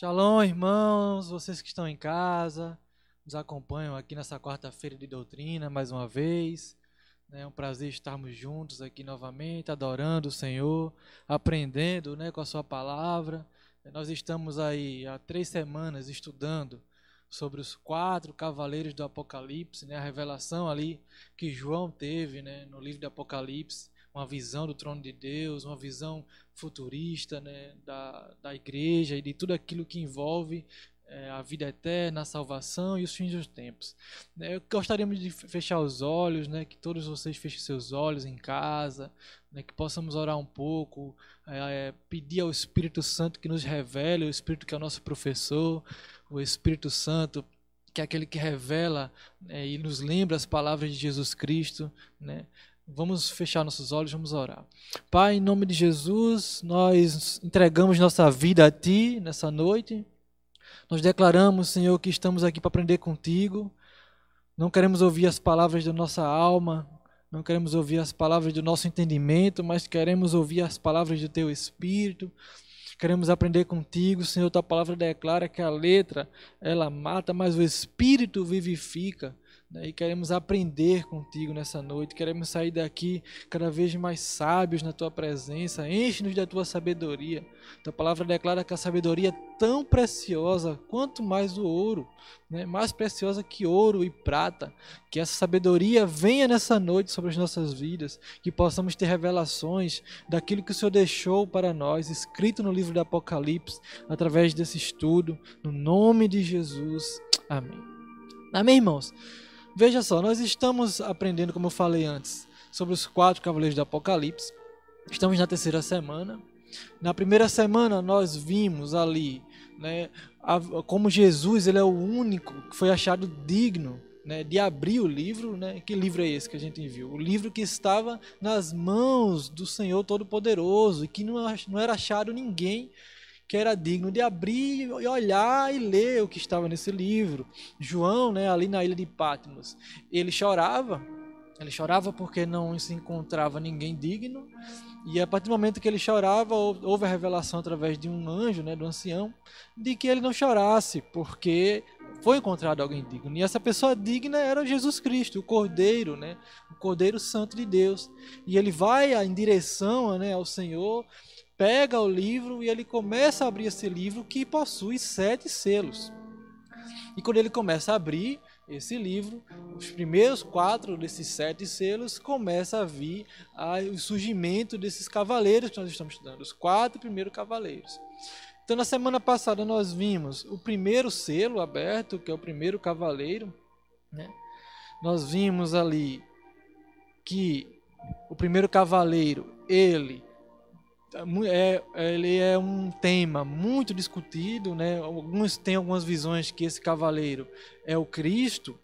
Shalom, irmãos, vocês que estão em casa, nos acompanham aqui nessa quarta-feira de doutrina mais uma vez. É um prazer estarmos juntos aqui novamente, adorando o Senhor, aprendendo né, com a Sua palavra. Nós estamos aí há três semanas estudando sobre os quatro cavaleiros do Apocalipse, né, a revelação ali que João teve né, no livro do Apocalipse uma visão do trono de Deus, uma visão futurista né, da, da igreja e de tudo aquilo que envolve é, a vida eterna, a salvação e os fins dos tempos. É, eu gostaríamos de fechar os olhos, né, que todos vocês fechem seus olhos em casa, né, que possamos orar um pouco, é, pedir ao Espírito Santo que nos revele, o Espírito que é o nosso professor, o Espírito Santo que é aquele que revela né, e nos lembra as palavras de Jesus Cristo, né? Vamos fechar nossos olhos, vamos orar. Pai, em nome de Jesus, nós entregamos nossa vida a Ti nessa noite. Nós declaramos, Senhor, que estamos aqui para aprender contigo. Não queremos ouvir as palavras da nossa alma, não queremos ouvir as palavras do nosso entendimento, mas queremos ouvir as palavras do Teu Espírito. Queremos aprender contigo, Senhor. Tua palavra declara que a letra ela mata, mas o Espírito vivifica. Né? E queremos aprender contigo nessa noite, queremos sair daqui cada vez mais sábios na tua presença. Enche-nos da tua sabedoria. Tua palavra declara que a sabedoria é tão preciosa quanto mais o ouro, né? mais preciosa que ouro e prata. Que essa sabedoria venha nessa noite sobre as nossas vidas, que possamos ter revelações daquilo que o Senhor deixou para nós, escrito no livro do Apocalipse, através desse estudo, no nome de Jesus. Amém. Amém, irmãos? Veja só, nós estamos aprendendo, como eu falei antes, sobre os quatro cavaleiros do Apocalipse. Estamos na terceira semana. Na primeira semana nós vimos ali, né, a, como Jesus ele é o único que foi achado digno né, de abrir o livro. Né? Que livro é esse que a gente viu? O livro que estava nas mãos do Senhor Todo-Poderoso e que não, não era achado ninguém que era digno de abrir e olhar e ler o que estava nesse livro. João, né, ali na ilha de Patmos, ele chorava, ele chorava porque não se encontrava ninguém digno. E a partir do momento que ele chorava, houve a revelação através de um anjo, né, do ancião, de que ele não chorasse, porque foi encontrado alguém digno. E essa pessoa digna era Jesus Cristo, o Cordeiro, né, o Cordeiro Santo de Deus. E ele vai em direção né, ao Senhor pega o livro e ele começa a abrir esse livro que possui sete selos. E quando ele começa a abrir esse livro, os primeiros quatro desses sete selos começa a vir a, o surgimento desses cavaleiros que nós estamos estudando, os quatro primeiros cavaleiros. Então, na semana passada, nós vimos o primeiro selo aberto, que é o primeiro cavaleiro. Né? Nós vimos ali que o primeiro cavaleiro, ele é, é, ele é um tema muito discutido, né? Alguns têm algumas visões que esse cavaleiro é o Cristo,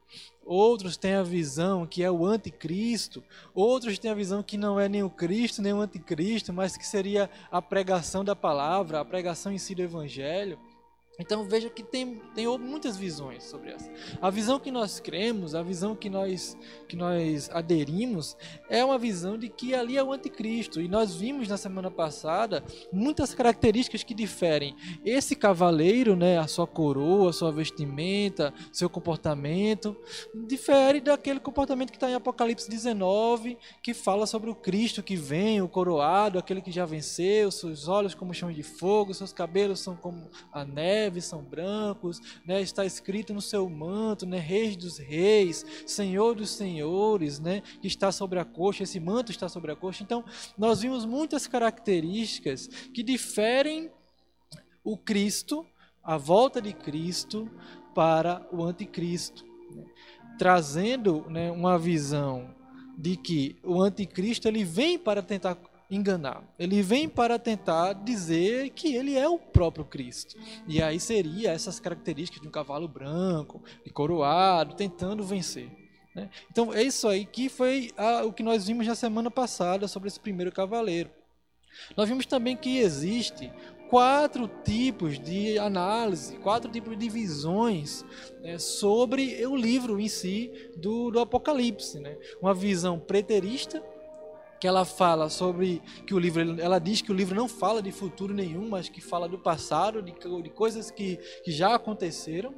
outros têm a visão que é o anticristo, outros têm a visão que não é nem o Cristo nem o anticristo, mas que seria a pregação da palavra, a pregação em si do evangelho. Então veja que tem, tem muitas visões sobre essa. A visão que nós cremos, a visão que nós, que nós aderimos, é uma visão de que ali é o anticristo. E nós vimos na semana passada muitas características que diferem. Esse cavaleiro, né, a sua coroa, a sua vestimenta, seu comportamento, difere daquele comportamento que está em Apocalipse 19, que fala sobre o Cristo que vem, o coroado, aquele que já venceu, seus olhos como chão de fogo, seus cabelos são como a neve são brancos, né? está escrito no seu manto, né? Reis dos reis, Senhor dos senhores, né? que está sobre a coxa, esse manto está sobre a coxa. Então, nós vimos muitas características que diferem o Cristo, a volta de Cristo para o anticristo, né? trazendo né, uma visão de que o anticristo ele vem para tentar enganar. Ele vem para tentar dizer que ele é o próprio Cristo. E aí seria essas características de um cavalo branco, de coroado, tentando vencer. Né? Então é isso aí que foi a, o que nós vimos na semana passada sobre esse primeiro cavaleiro. Nós vimos também que existe quatro tipos de análise, quatro tipos de visões né, sobre o livro em si do, do Apocalipse. Né? Uma visão preterista, que ela fala sobre que o livro, ela diz que o livro não fala de futuro nenhum, mas que fala do passado, de, de coisas que, que já aconteceram.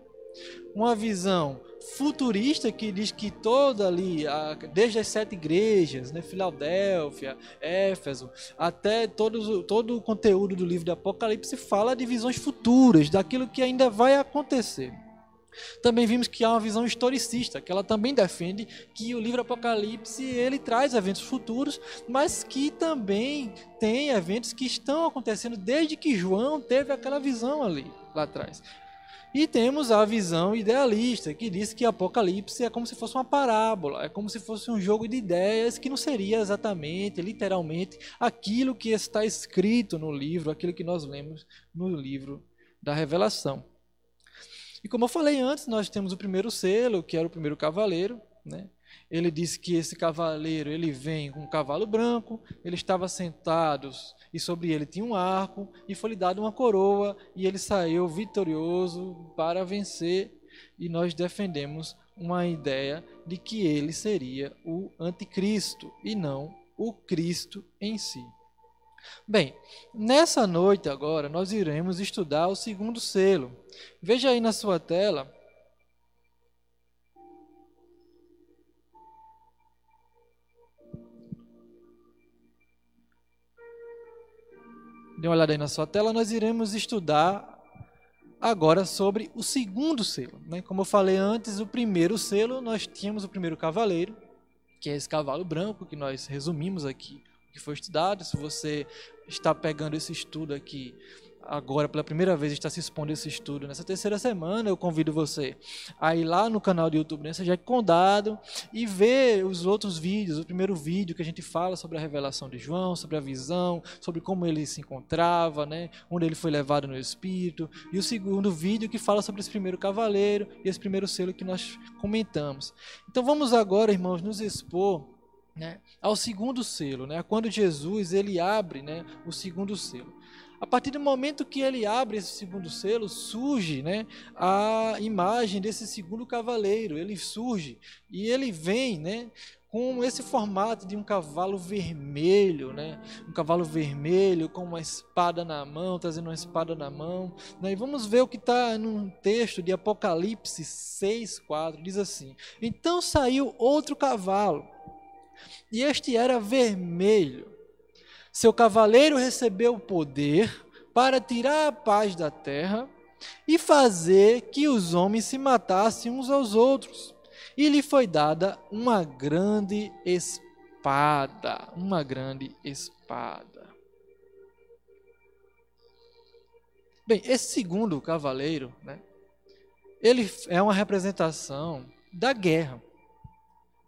Uma visão futurista que diz que toda ali, desde as sete igrejas, né, Filadélfia, Éfeso, até todos, todo o conteúdo do livro do Apocalipse fala de visões futuras, daquilo que ainda vai acontecer. Também vimos que há uma visão historicista, que ela também defende que o livro Apocalipse ele traz eventos futuros, mas que também tem eventos que estão acontecendo desde que João teve aquela visão ali lá atrás. E temos a visão idealista, que diz que Apocalipse é como se fosse uma parábola, é como se fosse um jogo de ideias que não seria exatamente, literalmente, aquilo que está escrito no livro, aquilo que nós lemos no livro da Revelação. E como eu falei antes, nós temos o primeiro selo, que era o primeiro cavaleiro, né? Ele disse que esse cavaleiro, ele vem com um cavalo branco, ele estava sentado e sobre ele tinha um arco e foi-lhe dado uma coroa e ele saiu vitorioso para vencer e nós defendemos uma ideia de que ele seria o anticristo e não o Cristo em si. Bem, nessa noite agora nós iremos estudar o segundo selo. Veja aí na sua tela. Dê uma olhada aí na sua tela, nós iremos estudar agora sobre o segundo selo. Né? Como eu falei antes, o primeiro selo, nós tínhamos o primeiro cavaleiro, que é esse cavalo branco que nós resumimos aqui que foi estudado. Se você está pegando esse estudo aqui agora pela primeira vez está se expondo esse estudo nessa terceira semana, eu convido você a ir lá no canal do YouTube Nessa Jack Condado e ver os outros vídeos, o primeiro vídeo que a gente fala sobre a revelação de João, sobre a visão, sobre como ele se encontrava, né, onde ele foi levado no Espírito, e o segundo vídeo que fala sobre esse primeiro cavaleiro e esse primeiro selo que nós comentamos. Então vamos agora, irmãos, nos expor né, ao segundo selo, né, quando Jesus ele abre né, o segundo selo. A partir do momento que ele abre esse segundo selo, surge né, a imagem desse segundo cavaleiro. Ele surge e ele vem né, com esse formato de um cavalo vermelho, né? Um cavalo vermelho com uma espada na mão, trazendo uma espada na mão. Né? E vamos ver o que está num texto de Apocalipse 6,4. Diz assim: Então saiu outro cavalo e este era vermelho. Seu cavaleiro recebeu o poder para tirar a paz da terra e fazer que os homens se matassem uns aos outros. E lhe foi dada uma grande espada, uma grande espada. Bem, esse segundo cavaleiro, né, ele é uma representação da guerra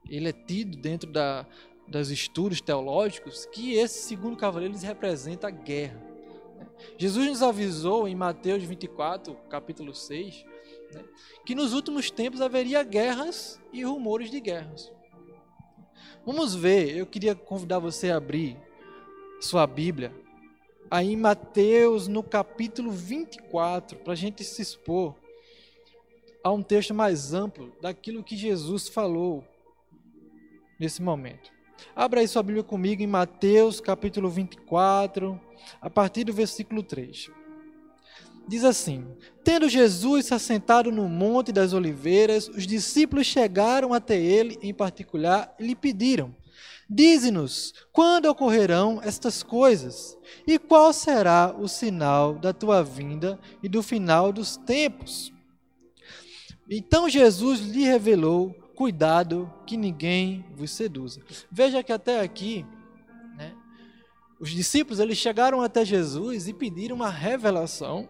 ele é tido dentro da, dos estudos teológicos que esse segundo cavaleiro representa a guerra. Jesus nos avisou em Mateus 24, capítulo 6, né, que nos últimos tempos haveria guerras e rumores de guerras. Vamos ver, eu queria convidar você a abrir sua Bíblia aí em Mateus, no capítulo 24, para a gente se expor a um texto mais amplo daquilo que Jesus falou nesse momento. Abra aí sua Bíblia comigo em Mateus capítulo 24, a partir do versículo 3. Diz assim: Tendo Jesus se assentado no Monte das Oliveiras, os discípulos chegaram até ele em particular e lhe pediram: Dize-nos quando ocorrerão estas coisas e qual será o sinal da tua vinda e do final dos tempos. Então Jesus lhe revelou cuidado que ninguém vos seduza. Veja que até aqui, né, os discípulos eles chegaram até Jesus e pediram uma revelação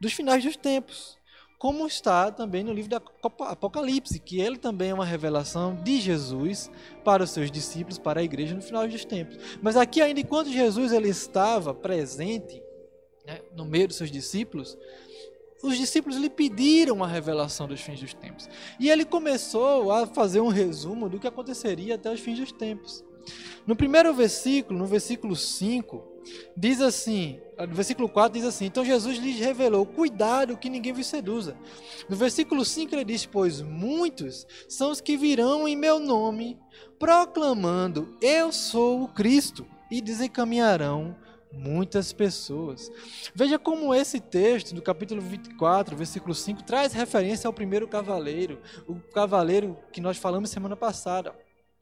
dos finais dos tempos, como está também no livro da Apocalipse, que ele também é uma revelação de Jesus para os seus discípulos, para a igreja no final dos tempos. Mas aqui ainda enquanto Jesus ele estava presente né, no meio dos seus discípulos, os discípulos lhe pediram a revelação dos fins dos tempos. E ele começou a fazer um resumo do que aconteceria até os fins dos tempos. No primeiro versículo, no versículo 5, diz assim, no versículo 4 diz assim: Então Jesus lhes revelou: Cuidado que ninguém vos seduza. No versículo 5 ele diz: Pois muitos são os que virão em meu nome, proclamando: Eu sou o Cristo, e desencaminharão muitas pessoas. Veja como esse texto do capítulo 24, versículo 5, traz referência ao primeiro cavaleiro, o cavaleiro que nós falamos semana passada,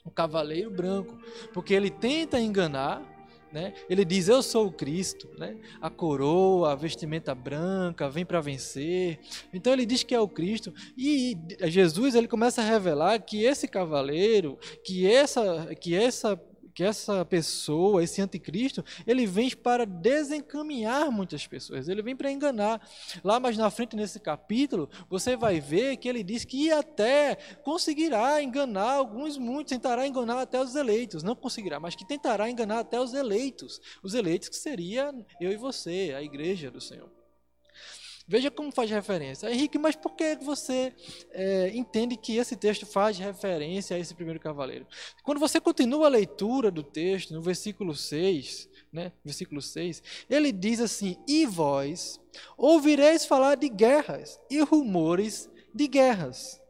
o cavaleiro branco, porque ele tenta enganar né? Ele diz: Eu sou o Cristo, né? a coroa, a vestimenta branca, vem para vencer. Então ele diz que é o Cristo. E Jesus ele começa a revelar que esse cavaleiro, que essa, que essa que essa pessoa, esse anticristo, ele vem para desencaminhar muitas pessoas, ele vem para enganar. Lá mais na frente, nesse capítulo, você vai ver que ele diz que até conseguirá enganar alguns, muitos, tentará enganar até os eleitos. Não conseguirá, mas que tentará enganar até os eleitos. Os eleitos que seria eu e você, a igreja do Senhor. Veja como faz referência. Henrique, mas por que você é, entende que esse texto faz referência a esse primeiro cavaleiro? Quando você continua a leitura do texto, no versículo 6, né, versículo 6, ele diz assim: E vós ouvireis falar de guerras e rumores de guerras.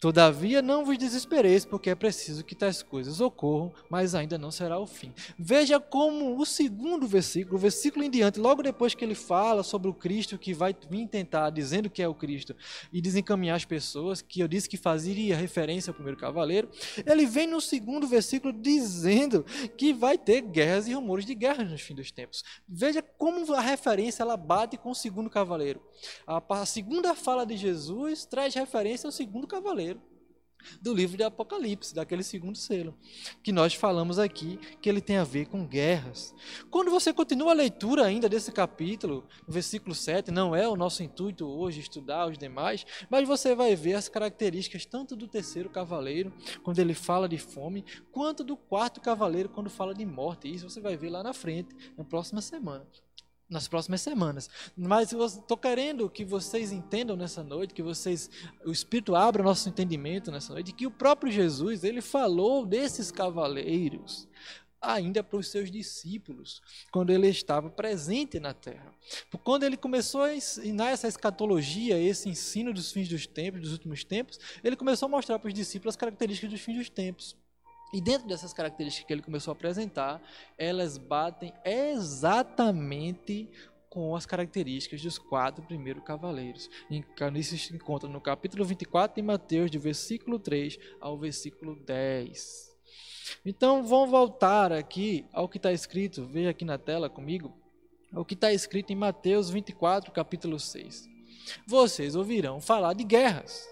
Todavia não vos desespereis, porque é preciso que tais coisas ocorram, mas ainda não será o fim. Veja como o segundo versículo, o versículo em diante, logo depois que ele fala sobre o Cristo que vai vir tentar, dizendo que é o Cristo, e desencaminhar as pessoas, que eu disse que fazia referência ao primeiro cavaleiro, ele vem no segundo versículo dizendo que vai ter guerras e rumores de guerras nos fins dos tempos. Veja como a referência ela bate com o segundo cavaleiro. A segunda fala de Jesus traz referência ao segundo cavaleiro do livro de Apocalipse, daquele segundo selo, que nós falamos aqui que ele tem a ver com guerras. Quando você continua a leitura ainda desse capítulo, versículo 7, não é o nosso intuito hoje estudar os demais, mas você vai ver as características tanto do terceiro cavaleiro, quando ele fala de fome, quanto do quarto cavaleiro, quando fala de morte. Isso você vai ver lá na frente, na próxima semana nas próximas semanas. Mas eu estou querendo que vocês entendam nessa noite, que vocês, o Espírito abra nosso entendimento nessa noite, que o próprio Jesus ele falou desses cavaleiros ainda para os seus discípulos, quando ele estava presente na terra. Quando ele começou a ensinar essa escatologia, esse ensino dos fins dos tempos, dos últimos tempos, ele começou a mostrar para os discípulos as características dos fins dos tempos. E dentro dessas características que ele começou a apresentar, elas batem exatamente com as características dos quatro primeiros cavaleiros. Isso se encontra no capítulo 24 de Mateus, do versículo 3 ao versículo 10. Então, vamos voltar aqui ao que está escrito, veja aqui na tela comigo, ao que está escrito em Mateus 24, capítulo 6. Vocês ouvirão falar de guerras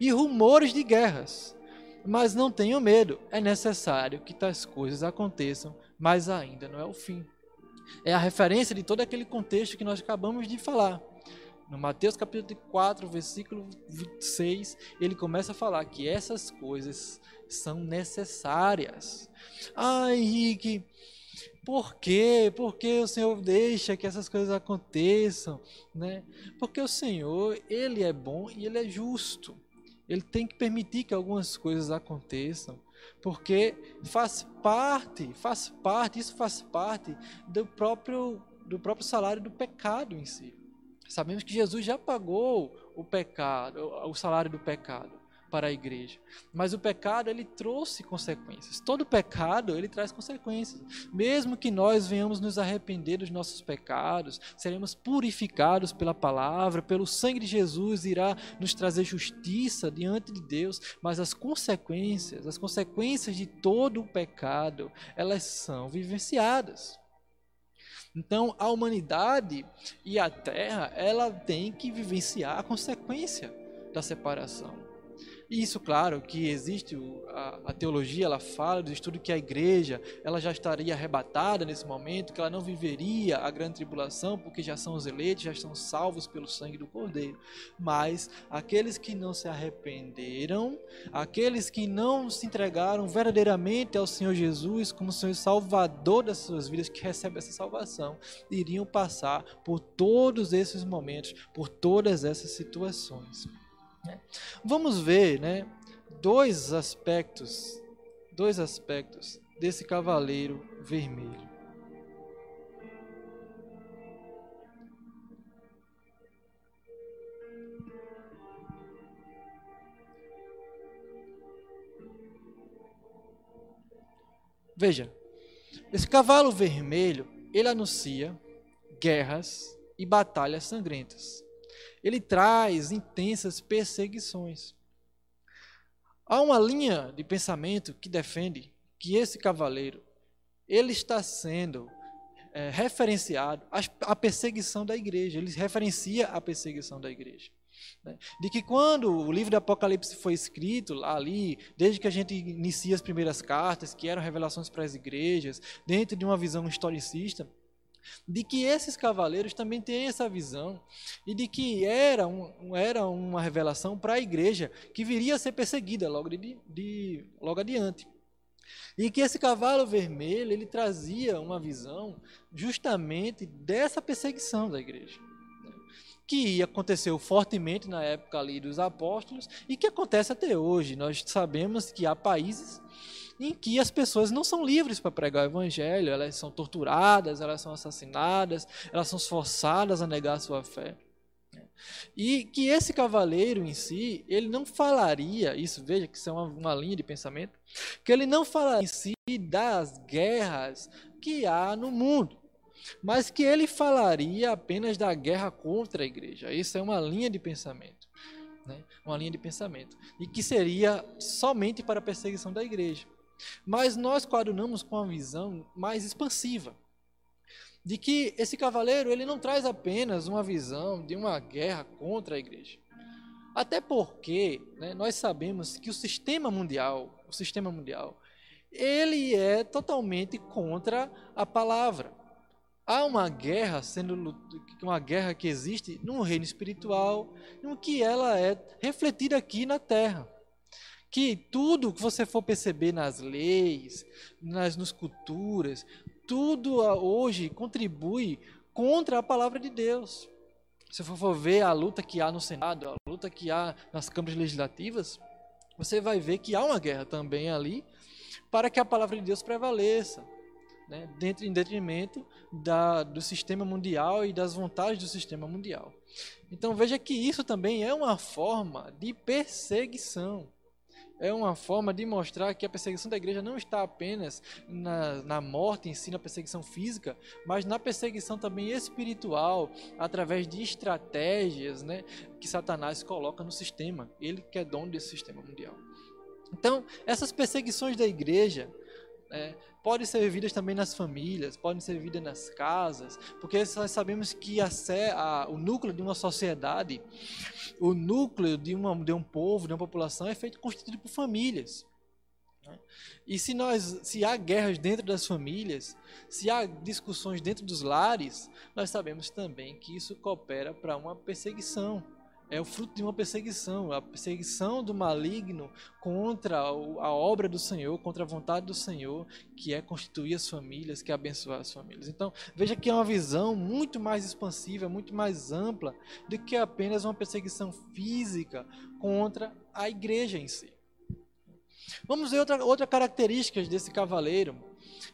e rumores de guerras. Mas não tenham medo, é necessário que tais coisas aconteçam, mas ainda não é o fim. É a referência de todo aquele contexto que nós acabamos de falar. No Mateus capítulo 4, versículo 26, ele começa a falar que essas coisas são necessárias. Ah, Henrique, por quê? Por que o Senhor deixa que essas coisas aconteçam? Né? Porque o Senhor, Ele é bom e Ele é justo. Ele tem que permitir que algumas coisas aconteçam, porque faz parte, faz parte, isso faz parte do próprio do próprio salário do pecado em si. Sabemos que Jesus já pagou o pecado, o salário do pecado para a igreja. Mas o pecado ele trouxe consequências. Todo pecado ele traz consequências. Mesmo que nós venhamos nos arrepender dos nossos pecados, seremos purificados pela palavra, pelo sangue de Jesus irá nos trazer justiça diante de Deus, mas as consequências, as consequências de todo o pecado, elas são vivenciadas. Então, a humanidade e a terra, ela tem que vivenciar a consequência da separação. Isso, claro, que existe a, a, teologia, ela fala do estudo que a igreja, ela já estaria arrebatada nesse momento, que ela não viveria a grande tribulação, porque já são os eleitos, já estão salvos pelo sangue do Cordeiro. Mas aqueles que não se arrependeram, aqueles que não se entregaram verdadeiramente ao Senhor Jesus como Senhor Salvador das suas vidas, que recebe essa salvação, iriam passar por todos esses momentos, por todas essas situações. Né? Vamos ver, né, dois aspectos, dois aspectos desse cavaleiro vermelho. Veja, esse cavalo vermelho, ele anuncia guerras e batalhas sangrentas. Ele traz intensas perseguições. Há uma linha de pensamento que defende que esse cavaleiro ele está sendo é, referenciado à perseguição da igreja. Ele referencia a perseguição da igreja. Né? De que quando o livro do Apocalipse foi escrito ali, desde que a gente inicia as primeiras cartas, que eram revelações para as igrejas, dentro de uma visão historicista, de que esses cavaleiros também têm essa visão e de que era, um, era uma revelação para a igreja que viria a ser perseguida logo, de, de, logo adiante. E que esse cavalo vermelho ele trazia uma visão justamente dessa perseguição da igreja que aconteceu fortemente na época ali dos apóstolos e que acontece até hoje. Nós sabemos que há países em que as pessoas não são livres para pregar o evangelho, elas são torturadas, elas são assassinadas, elas são forçadas a negar a sua fé. E que esse cavaleiro em si, ele não falaria, isso veja que isso é uma, uma linha de pensamento, que ele não falaria em si das guerras que há no mundo mas que ele falaria apenas da guerra contra a igreja. Isso é uma linha de pensamento, né? uma linha de pensamento, e que seria somente para a perseguição da igreja. Mas nós coadunamos com uma visão mais expansiva, de que esse cavaleiro ele não traz apenas uma visão de uma guerra contra a igreja. Até porque né, nós sabemos que o sistema mundial, o sistema mundial, ele é totalmente contra a palavra. Há uma guerra sendo uma guerra que existe no reino espiritual, no que ela é refletida aqui na terra que tudo que você for perceber nas leis, nas nos culturas, tudo hoje contribui contra a palavra de Deus. Se você for ver a luta que há no Senado, a luta que há nas câmaras legislativas, você vai ver que há uma guerra também ali para que a palavra de Deus prevaleça, né, dentro, em detrimento da, do sistema mundial e das vontades do sistema mundial. Então veja que isso também é uma forma de perseguição é uma forma de mostrar que a perseguição da igreja não está apenas na, na morte em si, na perseguição física, mas na perseguição também espiritual, através de estratégias né, que Satanás coloca no sistema. Ele que é dono desse sistema mundial. Então, essas perseguições da igreja é, podem ser vividas também nas famílias, podem ser vividas nas casas, porque nós sabemos que a, a, o núcleo de uma sociedade, o núcleo de, uma, de um povo, de uma população é feito constituído por famílias. Né? E se nós, se há guerras dentro das famílias, se há discussões dentro dos lares, nós sabemos também que isso coopera para uma perseguição é o fruto de uma perseguição, a perseguição do maligno contra a obra do Senhor, contra a vontade do Senhor, que é constituir as famílias, que é abençoar as famílias. Então, veja que é uma visão muito mais expansiva, muito mais ampla do que apenas uma perseguição física contra a igreja em si. Vamos ver outra, outra característica desse cavaleiro.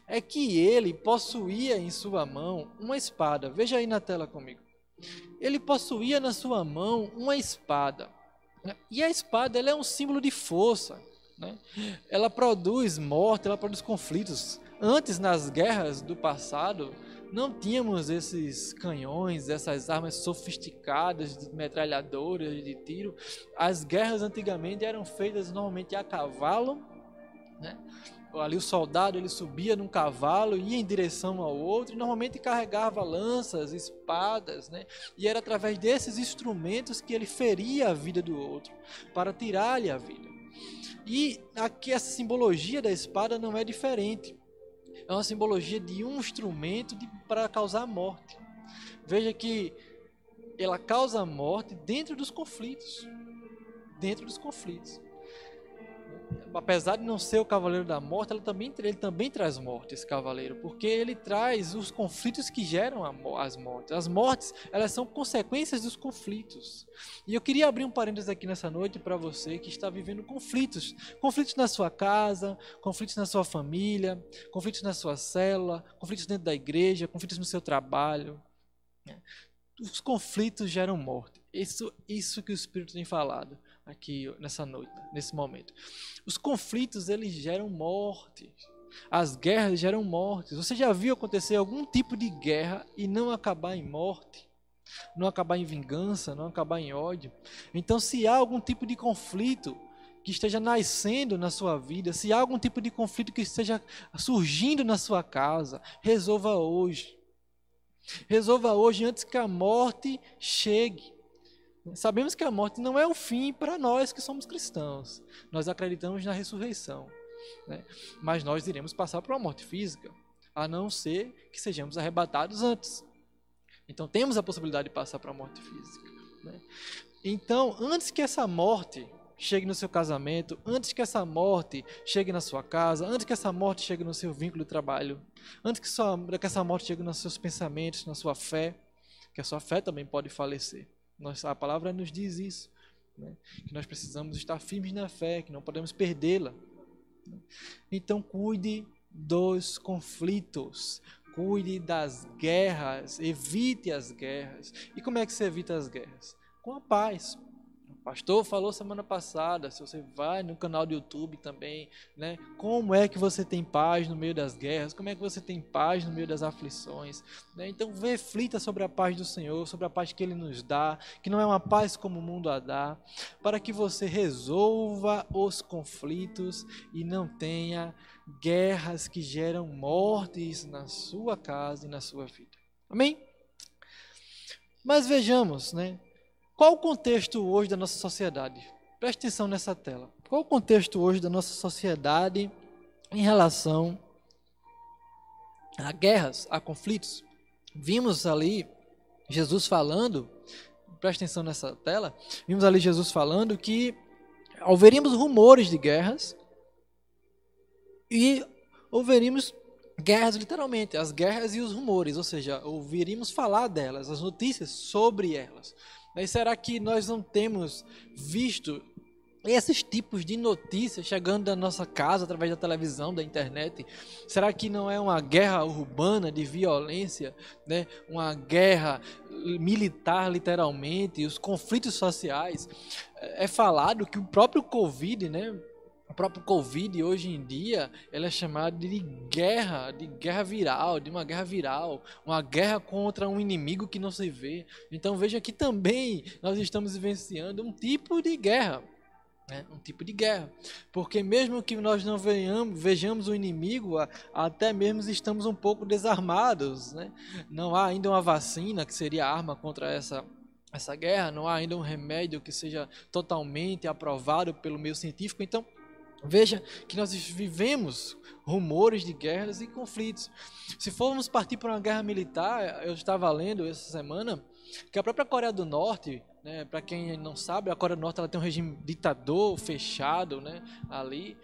É que ele possuía em sua mão uma espada. Veja aí na tela comigo ele possuía na sua mão uma espada. Né? E a espada ela é um símbolo de força. Né? Ela produz morte, ela produz conflitos. Antes, nas guerras do passado, não tínhamos esses canhões, essas armas sofisticadas de metralhadoras, de tiro. As guerras antigamente eram feitas normalmente a cavalo, né? Ali o soldado ele subia num cavalo, ia em direção ao outro, e normalmente carregava lanças, espadas, né? E era através desses instrumentos que ele feria a vida do outro, para tirar-lhe a vida. E aqui essa simbologia da espada não é diferente. É uma simbologia de um instrumento para causar morte. Veja que ela causa morte dentro dos conflitos. Dentro dos conflitos apesar de não ser o cavaleiro da morte, ele também, ele também traz morte, esse cavaleiro, porque ele traz os conflitos que geram as mortes. As mortes, elas são consequências dos conflitos. E eu queria abrir um parênteses aqui nessa noite para você que está vivendo conflitos. Conflitos na sua casa, conflitos na sua família, conflitos na sua célula, conflitos dentro da igreja, conflitos no seu trabalho. Os conflitos geram morte. Isso, isso que o Espírito tem falado aqui nessa noite, nesse momento. Os conflitos eles geram morte. As guerras geram mortes. Você já viu acontecer algum tipo de guerra e não acabar em morte? Não acabar em vingança, não acabar em ódio? Então, se há algum tipo de conflito que esteja nascendo na sua vida, se há algum tipo de conflito que esteja surgindo na sua casa, resolva hoje. Resolva hoje antes que a morte chegue. Sabemos que a morte não é o fim para nós que somos cristãos. Nós acreditamos na ressurreição. Né? Mas nós iremos passar por uma morte física, a não ser que sejamos arrebatados antes. Então temos a possibilidade de passar para a morte física. Né? Então, antes que essa morte chegue no seu casamento, antes que essa morte chegue na sua casa, antes que essa morte chegue no seu vínculo de trabalho, antes que, sua, que essa morte chegue nos seus pensamentos, na sua fé, que a sua fé também pode falecer. A palavra nos diz isso, né? que nós precisamos estar firmes na fé, que não podemos perdê-la. Então cuide dos conflitos, cuide das guerras, evite as guerras. E como é que se evita as guerras? Com a paz. Pastor falou semana passada, se você vai no canal do YouTube também, né? Como é que você tem paz no meio das guerras? Como é que você tem paz no meio das aflições? Né? Então reflita sobre a paz do Senhor, sobre a paz que Ele nos dá, que não é uma paz como o mundo a dá, para que você resolva os conflitos e não tenha guerras que geram mortes na sua casa e na sua vida. Amém? Mas vejamos, né? Qual o contexto hoje da nossa sociedade? Preste atenção nessa tela. Qual o contexto hoje da nossa sociedade em relação a guerras, a conflitos? Vimos ali Jesus falando, preste atenção nessa tela, vimos ali Jesus falando que ouviríamos rumores de guerras e ouviríamos guerras literalmente, as guerras e os rumores, ou seja, ouviríamos falar delas, as notícias sobre elas. Mas será que nós não temos visto esses tipos de notícias chegando da nossa casa através da televisão, da internet? Será que não é uma guerra urbana de violência, né? Uma guerra militar literalmente, os conflitos sociais? É falado que o próprio Covid, né, próprio Covid hoje em dia ela é chamada de guerra, de guerra viral, de uma guerra viral, uma guerra contra um inimigo que não se vê. Então veja que também nós estamos vivenciando um tipo de guerra. Né? Um tipo de guerra. Porque mesmo que nós não venhamos, vejamos o inimigo, até mesmo estamos um pouco desarmados. Né? Não há ainda uma vacina que seria arma contra essa essa guerra, não há ainda um remédio que seja totalmente aprovado pelo meio científico. Então, Veja que nós vivemos rumores de guerras e conflitos. Se formos partir para uma guerra militar, eu estava lendo essa semana que a própria Coreia do Norte, né, para quem não sabe, a Coreia do Norte ela tem um regime ditador fechado, né, ali,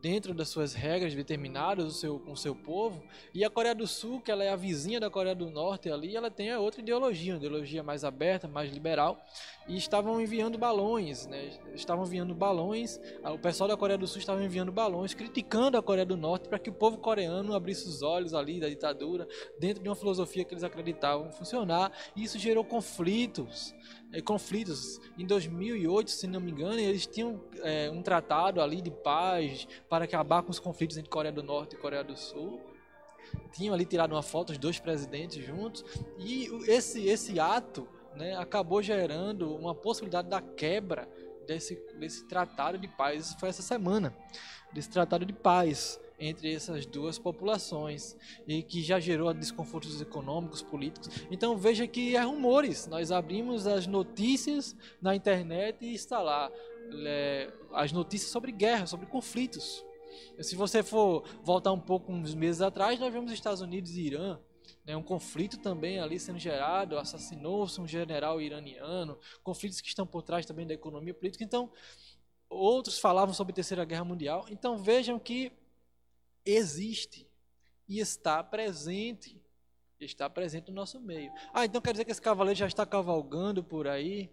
dentro das suas regras determinadas o seu, com o seu povo. E a Coreia do Sul, que ela é a vizinha da Coreia do Norte ali, ela tem outra ideologia, uma ideologia mais aberta, mais liberal. E estavam enviando balões, né? Estavam enviando balões. O pessoal da Coreia do Sul estava enviando balões, criticando a Coreia do Norte para que o povo coreano abrisse os olhos ali da ditadura, dentro de uma filosofia que eles acreditavam funcionar. E isso gerou conflitos conflitos. Em 2008, se não me engano, eles tinham é, um tratado ali de paz para acabar com os conflitos entre Coreia do Norte e Coreia do Sul. Tinham ali tirado uma foto, os dois presidentes juntos. E esse, esse ato né, acabou gerando uma possibilidade da quebra desse, desse tratado de paz. Isso foi essa semana, desse tratado de paz entre essas duas populações e que já gerou desconfortos econômicos, políticos. Então veja que é rumores. Nós abrimos as notícias na internet e está lá é, as notícias sobre guerra, sobre conflitos. Se você for voltar um pouco uns meses atrás, nós vemos Estados Unidos e Irã, né, um conflito também ali sendo gerado, assassinou-se um general iraniano, conflitos que estão por trás também da economia política. Então, outros falavam sobre a Terceira Guerra Mundial. Então vejam que existe e está presente. Está presente no nosso meio. Ah, então quer dizer que esse cavaleiro já está cavalgando por aí?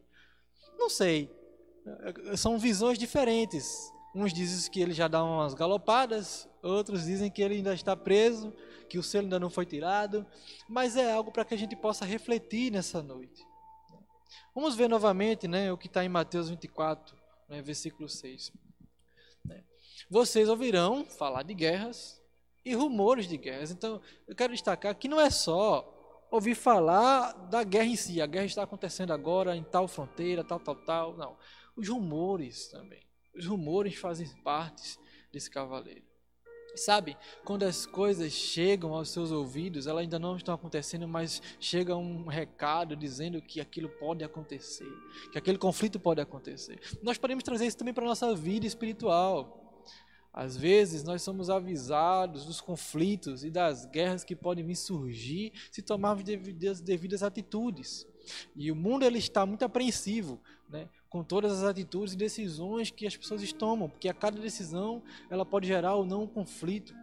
Não sei. São visões diferentes. Uns dizem que ele já dá umas galopadas, outros dizem que ele ainda está preso, que o selo ainda não foi tirado, mas é algo para que a gente possa refletir nessa noite. Vamos ver novamente né, o que está em Mateus 24, né, versículo 6. Vocês ouvirão falar de guerras e rumores de guerras. Então, eu quero destacar que não é só ouvir falar da guerra em si, a guerra está acontecendo agora em tal fronteira, tal, tal, tal. Não. Os rumores também. Os rumores fazem parte desse cavaleiro. Sabe, quando as coisas chegam aos seus ouvidos, elas ainda não estão acontecendo, mas chega um recado dizendo que aquilo pode acontecer, que aquele conflito pode acontecer. Nós podemos trazer isso também para a nossa vida espiritual. Às vezes nós somos avisados dos conflitos e das guerras que podem vir surgir se tomarmos devidas, devidas atitudes. E o mundo ele está muito apreensivo, né, com todas as atitudes e decisões que as pessoas tomam, porque a cada decisão ela pode gerar ou não um conflito.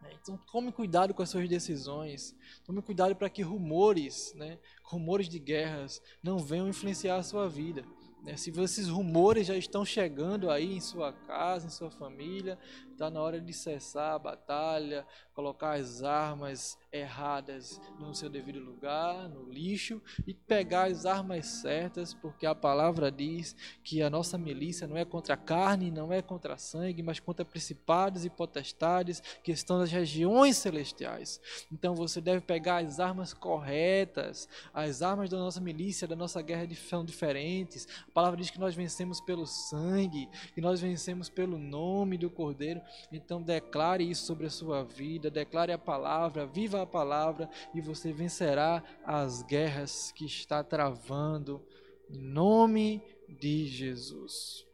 Né. Então tome cuidado com as suas decisões, tome cuidado para que rumores, né, rumores de guerras não venham influenciar a sua vida. Né? Se esses rumores já estão chegando aí em sua casa, em sua família, está na hora de cessar a batalha, colocar as armas erradas no seu devido lugar, no lixo, e pegar as armas certas, porque a palavra diz que a nossa milícia não é contra carne, não é contra sangue, mas contra principados e potestades que estão nas regiões celestiais. Então você deve pegar as armas corretas, as armas da nossa milícia, da nossa guerra são diferentes. A palavra diz que nós vencemos pelo sangue, que nós vencemos pelo nome do Cordeiro. Então declare isso sobre a sua vida, declare a palavra, viva a palavra e você vencerá as guerras que está travando em nome de Jesus.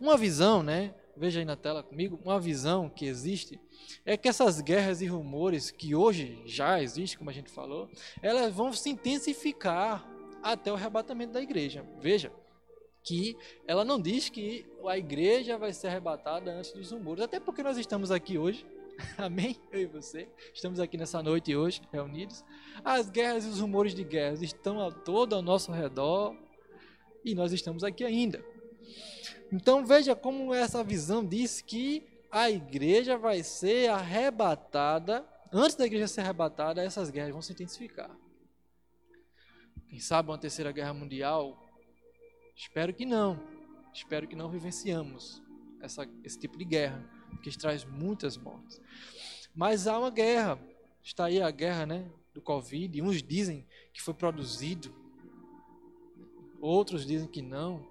Uma visão, né? Veja aí na tela comigo, uma visão que existe é que essas guerras e rumores que hoje já existem, como a gente falou, elas vão se intensificar até o arrebatamento da igreja. Veja, que ela não diz que a igreja vai ser arrebatada antes dos rumores, até porque nós estamos aqui hoje, amém? Eu e você, estamos aqui nessa noite hoje, reunidos. As guerras e os rumores de guerras estão a todo ao nosso redor e nós estamos aqui ainda. Então veja como essa visão diz que a igreja vai ser arrebatada, antes da igreja ser arrebatada, essas guerras vão se intensificar. Quem sabe uma terceira guerra mundial Espero que não. Espero que não vivenciamos essa, esse tipo de guerra, que traz muitas mortes. Mas há uma guerra. Está aí a guerra né, do Covid. Uns dizem que foi produzido, outros dizem que não.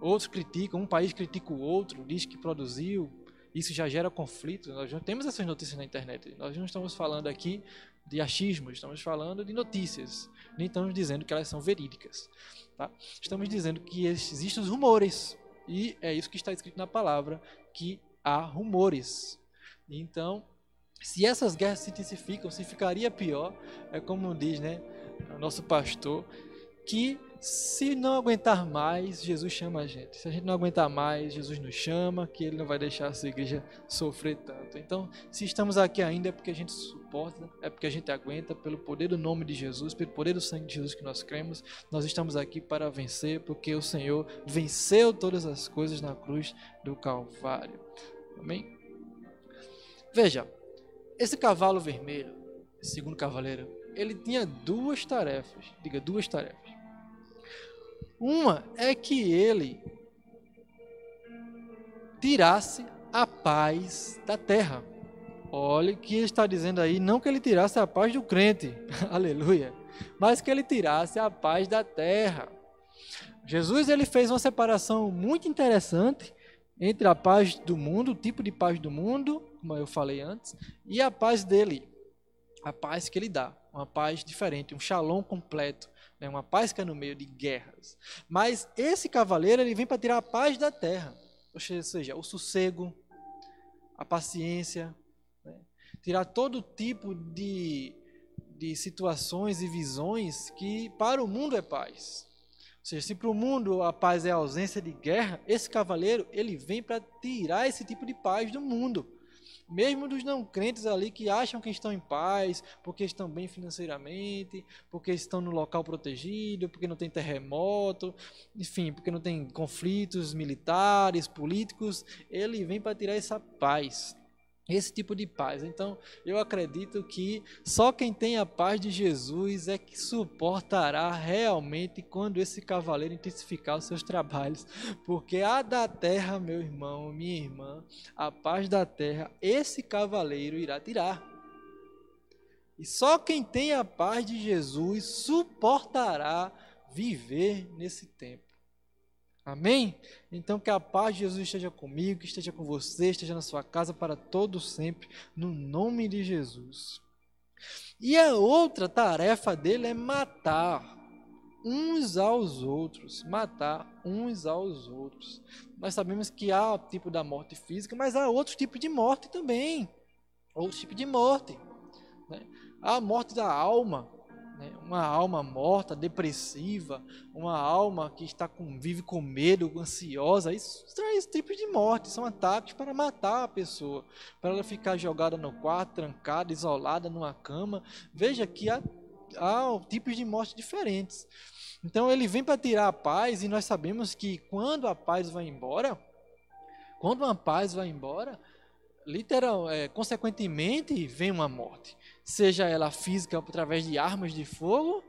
Outros criticam, um país critica o outro, diz que produziu. Isso já gera conflito. Nós não temos essas notícias na internet. Nós não estamos falando aqui de achismos, estamos falando de notícias. Nem estamos dizendo que elas são verídicas. Tá? Estamos dizendo que existem os rumores. E é isso que está escrito na palavra, que há rumores. Então, se essas guerras se intensificam, se ficaria pior, é como diz né, o nosso pastor, que se não aguentar mais, Jesus chama a gente. Se a gente não aguentar mais, Jesus nos chama, que Ele não vai deixar a sua igreja sofrer tanto. Então, se estamos aqui ainda é porque a gente suporta, é porque a gente aguenta, pelo poder do nome de Jesus, pelo poder do sangue de Jesus que nós cremos. Nós estamos aqui para vencer, porque o Senhor venceu todas as coisas na cruz do Calvário. Amém? Veja, esse cavalo vermelho, segundo cavaleiro, ele tinha duas tarefas. Diga, duas tarefas. Uma é que ele tirasse a paz da terra. Olha que ele está dizendo aí, não que ele tirasse a paz do crente, aleluia, mas que ele tirasse a paz da terra. Jesus ele fez uma separação muito interessante entre a paz do mundo, o tipo de paz do mundo, como eu falei antes, e a paz dele, a paz que ele dá, uma paz diferente, um shalom completo, né? uma paz que é no meio de guerras. Mas esse cavaleiro ele vem para tirar a paz da terra, ou seja, o sossego, a paciência, né? tirar todo tipo de, de situações e visões que para o mundo é paz. Ou seja, se para o mundo a paz é a ausência de guerra, esse cavaleiro ele vem para tirar esse tipo de paz do mundo mesmo dos não crentes ali que acham que estão em paz, porque estão bem financeiramente, porque estão no local protegido, porque não tem terremoto, enfim, porque não tem conflitos militares, políticos, ele vem para tirar essa paz. Esse tipo de paz. Então, eu acredito que só quem tem a paz de Jesus é que suportará realmente quando esse cavaleiro intensificar os seus trabalhos. Porque a da terra, meu irmão, minha irmã, a paz da terra, esse cavaleiro irá tirar. E só quem tem a paz de Jesus suportará viver nesse tempo. Amém? Então que a paz de Jesus esteja comigo, que esteja com você, esteja na sua casa para todo sempre, no nome de Jesus. E a outra tarefa dele é matar uns aos outros, matar uns aos outros. Nós sabemos que há o tipo da morte física, mas há outros tipos de morte também. Outros tipos de morte. Né? A morte da alma, né? Uma alma morta, depressiva, uma alma que está com, vive com medo, ansiosa, isso traz tipos de morte, são ataques para matar a pessoa, para ela ficar jogada no quarto, trancada, isolada numa cama. Veja que há, há tipos de morte diferentes. Então ele vem para tirar a paz e nós sabemos que quando a paz vai embora, quando uma paz vai embora, literal, é, consequentemente vem uma morte seja ela física através de armas de fogo,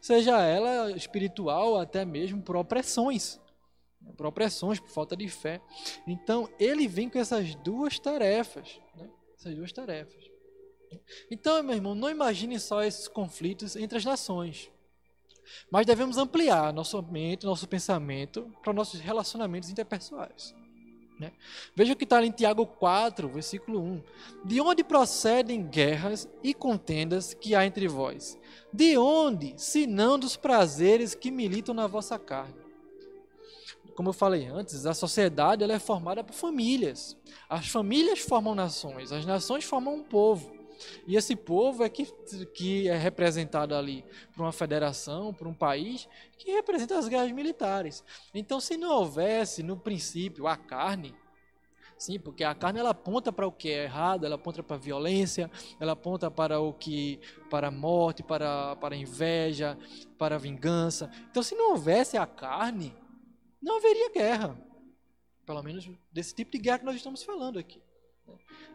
seja ela espiritual até mesmo por opressões, por opressões, por falta de fé. Então ele vem com essas duas tarefas, né? essas duas tarefas. Então, meu irmão, não imagine só esses conflitos entre as nações. Mas devemos ampliar nosso mente, nosso pensamento para nossos relacionamentos interpessoais. Né? Veja o que está em Tiago 4, versículo 1. De onde procedem guerras e contendas que há entre vós? De onde, se não dos prazeres que militam na vossa carne? Como eu falei antes, a sociedade ela é formada por famílias. As famílias formam nações, as nações formam um povo. E esse povo é que, que é representado ali por uma federação, por um país, que representa as guerras militares. Então, se não houvesse, no princípio, a carne, Sim, porque a carne ela aponta para o que é errado, ela aponta para a violência, ela aponta para o que para a morte, para para a inveja, para a vingança. Então, se não houvesse a carne, não haveria guerra. Pelo menos desse tipo de guerra que nós estamos falando aqui.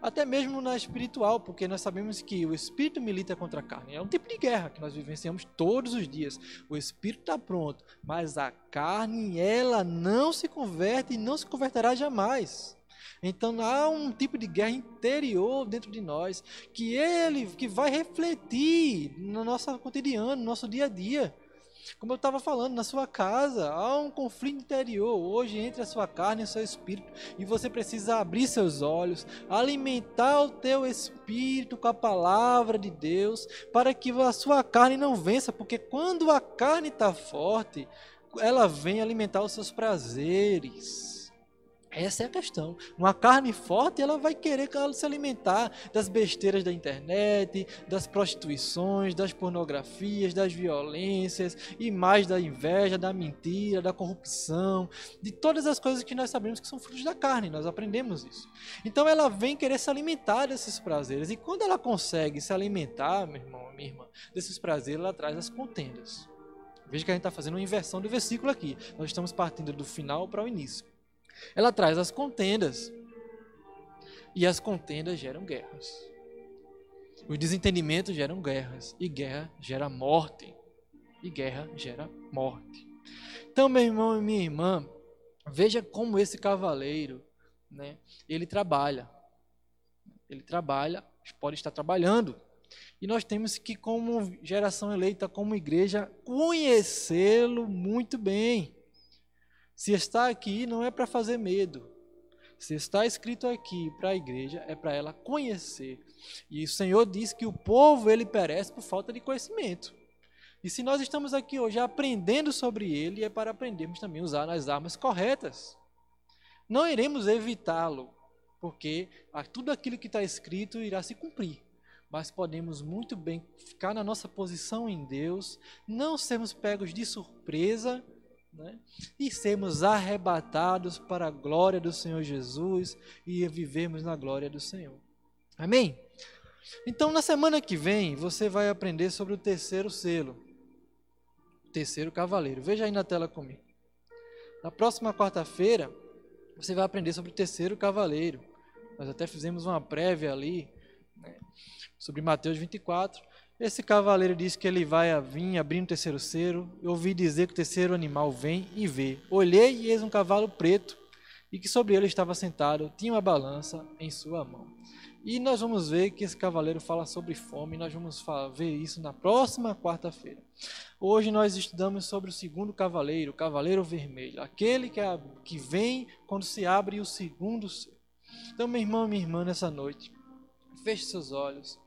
Até mesmo na espiritual, porque nós sabemos que o espírito milita contra a carne. É um tipo de guerra que nós vivenciamos todos os dias. O espírito está pronto, mas a carne, ela não se converte e não se converterá jamais. Então há um tipo de guerra interior dentro de nós que ele que vai refletir no nosso cotidiano, no nosso dia a dia. Como eu estava falando, na sua casa há um conflito interior hoje entre a sua carne e o seu espírito, e você precisa abrir seus olhos, alimentar o teu espírito com a palavra de Deus, para que a sua carne não vença, porque quando a carne está forte, ela vem alimentar os seus prazeres. Essa é a questão. Uma carne forte, ela vai querer se alimentar das besteiras da internet, das prostituições, das pornografias, das violências e mais da inveja, da mentira, da corrupção, de todas as coisas que nós sabemos que são frutos da carne, nós aprendemos isso. Então ela vem querer se alimentar desses prazeres e quando ela consegue se alimentar, meu irmão, minha irmã, desses prazeres, ela traz as contendas. Veja que a gente está fazendo uma inversão do versículo aqui. Nós estamos partindo do final para o início. Ela traz as contendas. E as contendas geram guerras. Os desentendimentos geram guerras. E guerra gera morte. E guerra gera morte. Então, meu irmão e minha irmã, veja como esse cavaleiro, né, ele trabalha. Ele trabalha, pode estar trabalhando. E nós temos que, como geração eleita, como igreja, conhecê-lo muito bem. Se está aqui, não é para fazer medo. Se está escrito aqui para a igreja, é para ela conhecer. E o Senhor diz que o povo ele perece por falta de conhecimento. E se nós estamos aqui hoje aprendendo sobre ele, é para aprendermos também a usar as armas corretas. Não iremos evitá-lo, porque tudo aquilo que está escrito irá se cumprir. Mas podemos muito bem ficar na nossa posição em Deus, não sermos pegos de surpresa né? e sermos arrebatados para a glória do Senhor Jesus e vivermos na glória do Senhor. Amém? Então, na semana que vem, você vai aprender sobre o terceiro selo, o terceiro cavaleiro. Veja aí na tela comigo. Na próxima quarta-feira, você vai aprender sobre o terceiro cavaleiro, Nós até fizemos uma prévia ali né, sobre Mateus 24. Esse cavaleiro disse que ele vai vir abrindo o terceiro selo. Eu ouvi dizer que o terceiro animal vem e vê. Olhei e eis um cavalo preto e que sobre ele estava sentado, tinha uma balança em sua mão. E nós vamos ver que esse cavaleiro fala sobre fome, nós vamos ver isso na próxima quarta-feira. Hoje nós estudamos sobre o segundo cavaleiro, o cavaleiro vermelho, aquele que, é, que vem quando se abre o segundo selo. Então, meu irmão, minha irmã, nessa noite, feche seus olhos?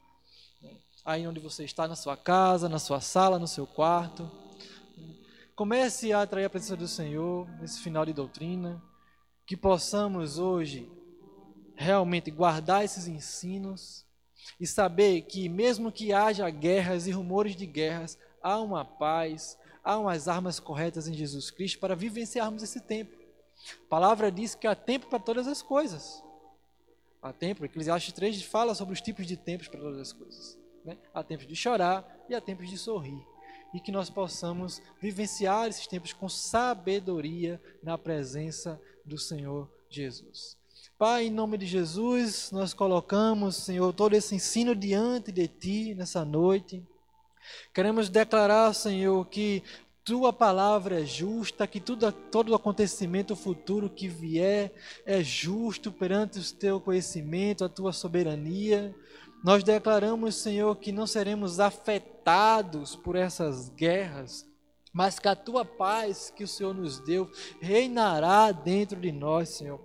Aí onde você está, na sua casa, na sua sala, no seu quarto. Comece a atrair a presença do Senhor nesse final de doutrina que possamos hoje realmente guardar esses ensinos e saber que, mesmo que haja guerras e rumores de guerras, há uma paz, há umas armas corretas em Jesus Cristo para vivenciarmos esse tempo. A palavra diz que há tempo para todas as coisas. Há tempo, Eclesiastes 3 fala sobre os tipos de tempos para todas as coisas. Né? Há tempos de chorar e há tempos de sorrir. E que nós possamos vivenciar esses tempos com sabedoria na presença do Senhor Jesus. Pai, em nome de Jesus, nós colocamos, Senhor, todo esse ensino diante de Ti nessa noite. Queremos declarar, Senhor, que Tua palavra é justa, que tudo, todo acontecimento futuro que vier é justo perante o Teu conhecimento, a Tua soberania. Nós declaramos, Senhor, que não seremos afetados por essas guerras, mas que a tua paz que o Senhor nos deu reinará dentro de nós, Senhor.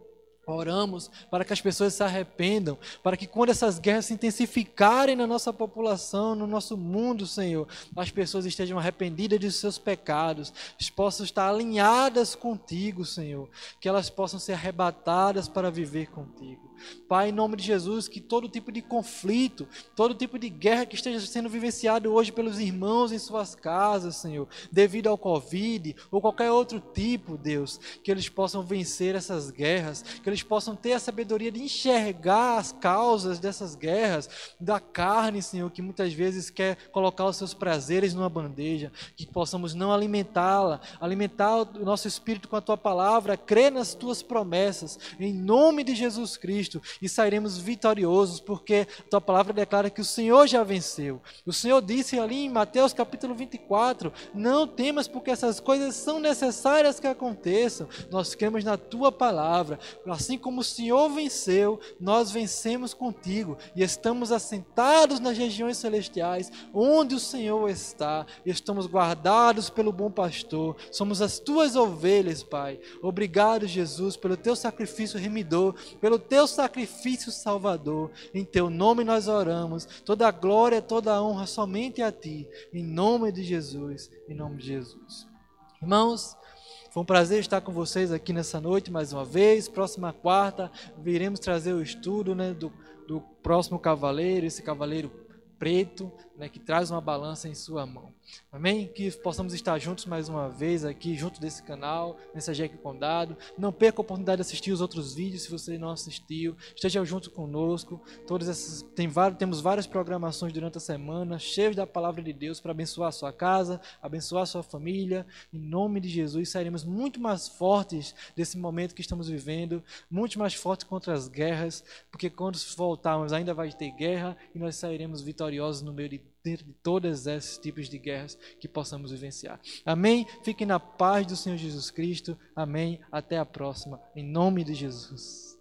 Oramos para que as pessoas se arrependam, para que quando essas guerras se intensificarem na nossa população, no nosso mundo, Senhor, as pessoas estejam arrependidas de seus pecados, possam estar alinhadas contigo, Senhor, que elas possam ser arrebatadas para viver contigo. Pai, em nome de Jesus, que todo tipo de conflito, todo tipo de guerra que esteja sendo vivenciado hoje pelos irmãos em suas casas, Senhor, devido ao Covid ou qualquer outro tipo, Deus, que eles possam vencer essas guerras, que eles possam ter a sabedoria de enxergar as causas dessas guerras, da carne, Senhor, que muitas vezes quer colocar os seus prazeres numa bandeja, que possamos não alimentá-la, alimentar o nosso espírito com a tua palavra, crer nas tuas promessas, em nome de Jesus Cristo Cristo e sairemos vitoriosos, porque tua palavra declara que o Senhor já venceu. O Senhor disse ali em Mateus capítulo 24: Não temas, porque essas coisas são necessárias que aconteçam. Nós cremos na tua palavra. Assim como o Senhor venceu, nós vencemos contigo e estamos assentados nas regiões celestiais, onde o Senhor está, estamos guardados pelo bom pastor. Somos as tuas ovelhas, Pai. Obrigado, Jesus, pelo teu sacrifício remidor, pelo teu sacrifício salvador. Em teu nome nós oramos. Toda glória, toda honra somente a ti. Em nome de Jesus. Em nome de Jesus. Irmãos, foi um prazer estar com vocês aqui nessa noite mais uma vez. Próxima quarta viremos trazer o estudo né, do, do próximo cavaleiro, esse cavaleiro preto, né, que traz uma balança em sua mão. Amém? Que possamos estar juntos mais uma vez aqui, junto desse canal, nessa Jack Condado. Não perca a oportunidade de assistir os outros vídeos se você não assistiu. Esteja junto conosco. Todas essas, tem vários, temos várias programações durante a semana, cheias da palavra de Deus para abençoar a sua casa, abençoar a sua família. Em nome de Jesus, sairemos muito mais fortes desse momento que estamos vivendo, muito mais fortes contra as guerras, porque quando voltarmos ainda vai ter guerra e nós sairemos vitoriosos no meio de de todos esses tipos de guerras que possamos vivenciar. Amém? Fiquem na paz do Senhor Jesus Cristo. Amém. Até a próxima. Em nome de Jesus.